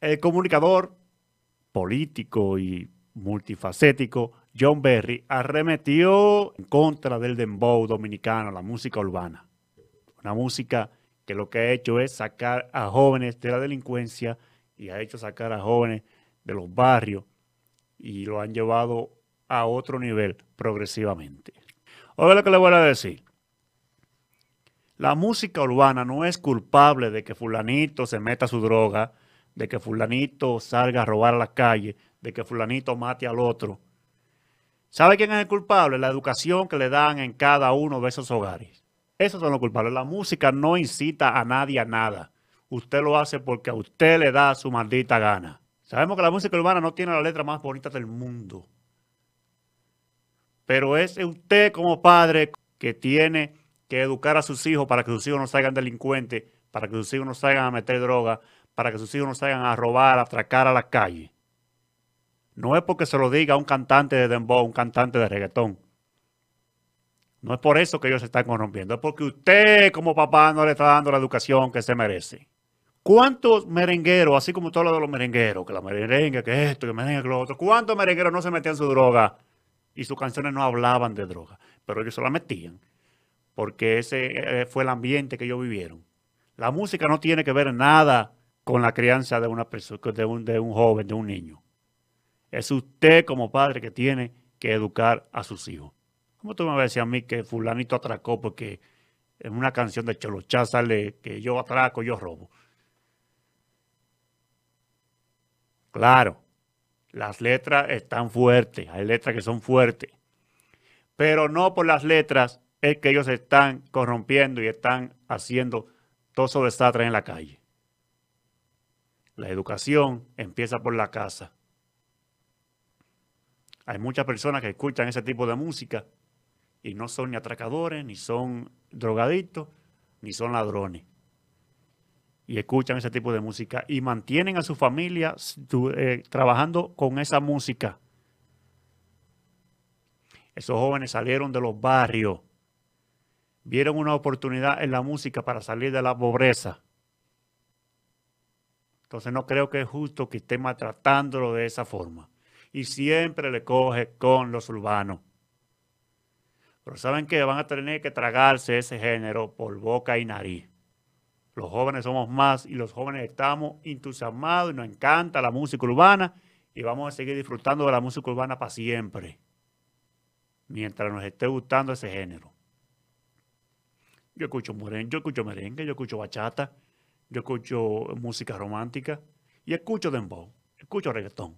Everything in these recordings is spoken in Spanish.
El comunicador político y multifacético John Berry arremetió en contra del dembow dominicano, la música urbana. Una música que lo que ha hecho es sacar a jóvenes de la delincuencia y ha hecho sacar a jóvenes de los barrios y lo han llevado a otro nivel progresivamente. Oiga lo que le voy a decir. La música urbana no es culpable de que fulanito se meta su droga, de que fulanito salga a robar a la calle, de que fulanito mate al otro. ¿Sabe quién es el culpable? La educación que le dan en cada uno de esos hogares. Esos son los culpables. La música no incita a nadie a nada. Usted lo hace porque a usted le da su maldita gana. Sabemos que la música urbana no tiene la letra más bonita del mundo. Pero es usted como padre que tiene que educar a sus hijos para que sus hijos no salgan delincuentes, para que sus hijos no salgan a meter droga, para que sus hijos no salgan a robar, a atracar a la calle. No es porque se lo diga un cantante de dembow, un cantante de reggaetón. No es por eso que ellos se están corrompiendo, es porque usted como papá no le está dando la educación que se merece. ¿Cuántos merengueros, así como todo lo de los merengueros, que la merengue, que esto, que merengue, que lo otro, cuántos merengueros no se metían su droga y sus canciones no hablaban de droga, pero ellos se la metían porque ese eh, fue el ambiente que ellos vivieron. La música no tiene que ver nada con la crianza de una persona, de un, de un joven, de un niño. Es usted como padre que tiene que educar a sus hijos. ¿Cómo tú me vas a decir a mí que fulanito atracó porque en una canción de Cholochá sale que yo atraco, yo robo? Claro, las letras están fuertes, hay letras que son fuertes, pero no por las letras es que ellos están corrompiendo y están haciendo todo esos desastres en la calle. La educación empieza por la casa. Hay muchas personas que escuchan ese tipo de música y no son ni atracadores, ni son drogadictos, ni son ladrones. Y escuchan ese tipo de música y mantienen a su familia eh, trabajando con esa música. Esos jóvenes salieron de los barrios, vieron una oportunidad en la música para salir de la pobreza. Entonces no creo que es justo que esté maltratándolo de esa forma y siempre le coge con los urbanos. Pero saben que van a tener que tragarse ese género por boca y nariz. Los jóvenes somos más y los jóvenes estamos entusiasmados y nos encanta la música urbana y vamos a seguir disfrutando de la música urbana para siempre. Mientras nos esté gustando ese género. Yo escucho merengue, yo escucho merengue, yo escucho bachata, yo escucho música romántica y escucho dembow, escucho reggaetón.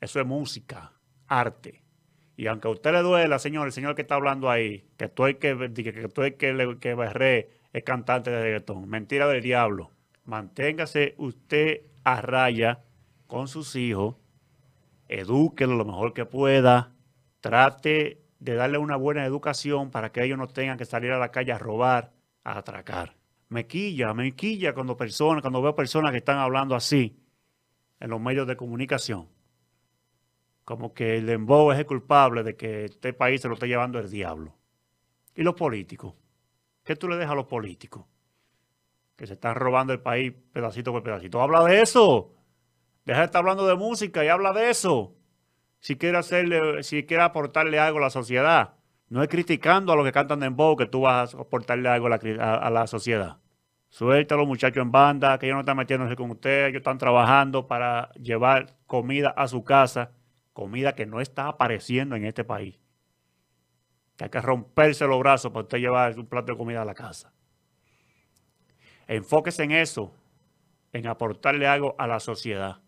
Eso es música, arte. Y aunque a usted le duela, señor, el señor que está hablando ahí, que estoy que, que, que, que, que berré, cantante de reggaetón. Mentira del diablo. Manténgase usted a raya con sus hijos, edúquelo lo mejor que pueda, trate de darle una buena educación para que ellos no tengan que salir a la calle a robar, a atracar. Me quilla, me quilla cuando personas, cuando veo personas que están hablando así en los medios de comunicación como que el dembow es el culpable de que este país se lo esté llevando el diablo. ¿Y los políticos? ¿Qué tú le dejas a los políticos? Que se están robando el país pedacito por pedacito. Habla de eso. Deja de estar hablando de música y habla de eso. Si quiere hacerle, si quiere aportarle algo a la sociedad. No es criticando a los que cantan dembow que tú vas a aportarle algo a la, a la sociedad. Suelta a los muchachos en banda, que ellos no están metiéndose con usted, ellos están trabajando para llevar comida a su casa comida que no está apareciendo en este país. Que hay que romperse los brazos para usted llevar un plato de comida a la casa. Enfóquese en eso, en aportarle algo a la sociedad.